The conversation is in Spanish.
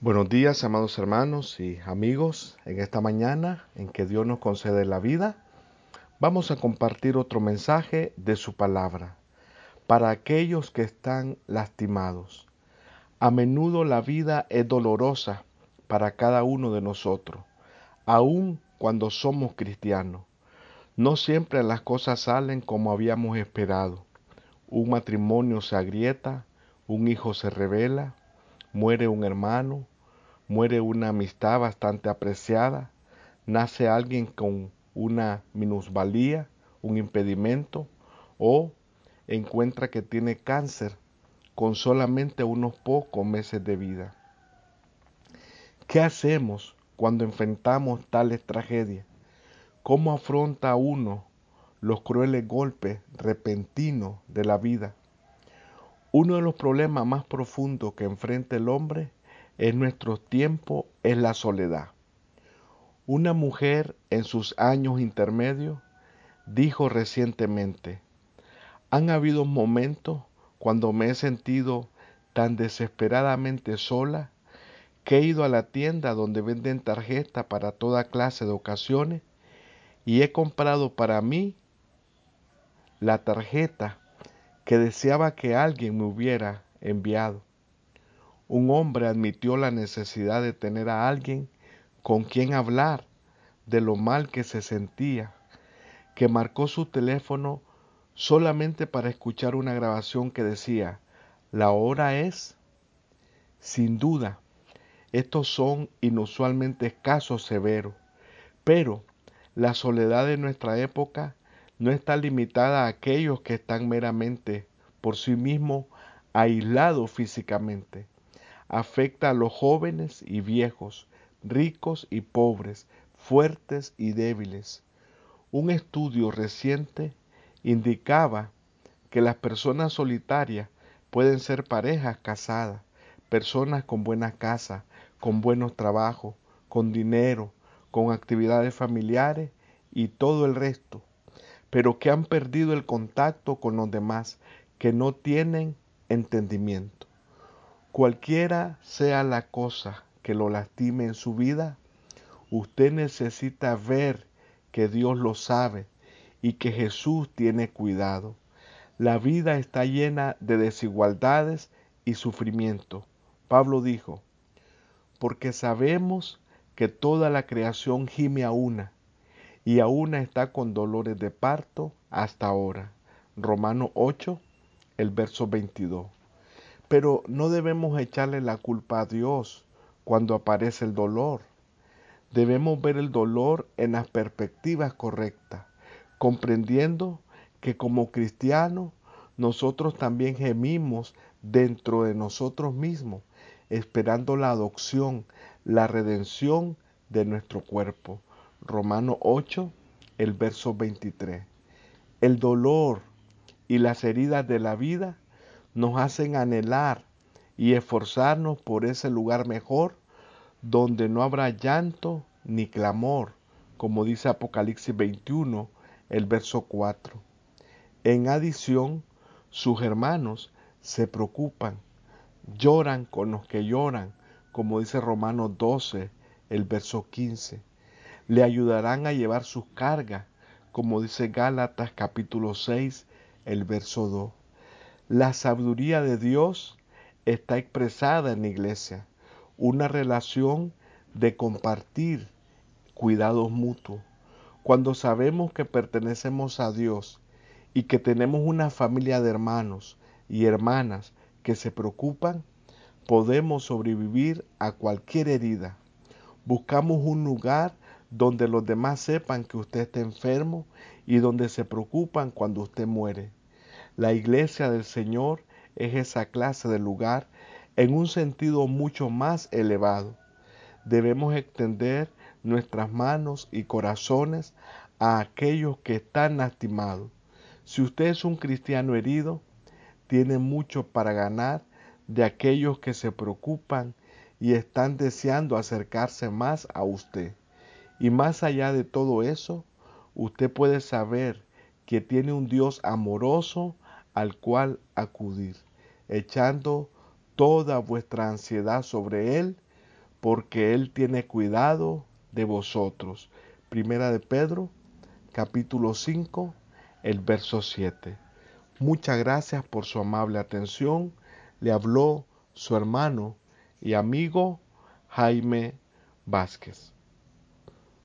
Buenos días, amados hermanos y amigos. En esta mañana en que Dios nos concede la vida, vamos a compartir otro mensaje de su palabra para aquellos que están lastimados. A menudo la vida es dolorosa para cada uno de nosotros, aun cuando somos cristianos. No siempre las cosas salen como habíamos esperado. Un matrimonio se agrieta, un hijo se revela, muere un hermano, muere una amistad bastante apreciada, nace alguien con una minusvalía, un impedimento, o encuentra que tiene cáncer con solamente unos pocos meses de vida. ¿Qué hacemos cuando enfrentamos tales tragedias? ¿Cómo afronta uno los crueles golpes repentinos de la vida? Uno de los problemas más profundos que enfrenta el hombre en nuestro tiempo es la soledad. Una mujer en sus años intermedios dijo recientemente, han habido momentos cuando me he sentido tan desesperadamente sola que he ido a la tienda donde venden tarjetas para toda clase de ocasiones y he comprado para mí la tarjeta que deseaba que alguien me hubiera enviado. Un hombre admitió la necesidad de tener a alguien con quien hablar de lo mal que se sentía, que marcó su teléfono solamente para escuchar una grabación que decía, la hora es, sin duda, estos son inusualmente casos severos, pero la soledad de nuestra época no está limitada a aquellos que están meramente por sí mismos aislados físicamente afecta a los jóvenes y viejos, ricos y pobres, fuertes y débiles. Un estudio reciente indicaba que las personas solitarias pueden ser parejas casadas, personas con buena casa, con buenos trabajos, con dinero, con actividades familiares y todo el resto, pero que han perdido el contacto con los demás, que no tienen entendimiento. Cualquiera sea la cosa que lo lastime en su vida, usted necesita ver que Dios lo sabe y que Jesús tiene cuidado. La vida está llena de desigualdades y sufrimiento. Pablo dijo, porque sabemos que toda la creación gime a una y a una está con dolores de parto hasta ahora. Romano 8, el verso 22. Pero no debemos echarle la culpa a Dios cuando aparece el dolor. Debemos ver el dolor en las perspectivas correctas, comprendiendo que como cristianos nosotros también gemimos dentro de nosotros mismos, esperando la adopción, la redención de nuestro cuerpo. Romano 8, el verso 23. El dolor y las heridas de la vida nos hacen anhelar y esforzarnos por ese lugar mejor donde no habrá llanto ni clamor, como dice Apocalipsis 21, el verso 4. En adición, sus hermanos se preocupan, lloran con los que lloran, como dice Romanos 12, el verso 15. Le ayudarán a llevar sus cargas, como dice Gálatas capítulo 6, el verso 2. La sabiduría de Dios está expresada en la iglesia, una relación de compartir cuidados mutuos. Cuando sabemos que pertenecemos a Dios y que tenemos una familia de hermanos y hermanas que se preocupan, podemos sobrevivir a cualquier herida. Buscamos un lugar donde los demás sepan que usted está enfermo y donde se preocupan cuando usted muere. La iglesia del Señor es esa clase de lugar en un sentido mucho más elevado. Debemos extender nuestras manos y corazones a aquellos que están lastimados. Si usted es un cristiano herido, tiene mucho para ganar de aquellos que se preocupan y están deseando acercarse más a usted. Y más allá de todo eso, usted puede saber que tiene un Dios amoroso al cual acudir, echando toda vuestra ansiedad sobre Él, porque Él tiene cuidado de vosotros. Primera de Pedro, capítulo 5, el verso 7. Muchas gracias por su amable atención. Le habló su hermano y amigo Jaime Vázquez.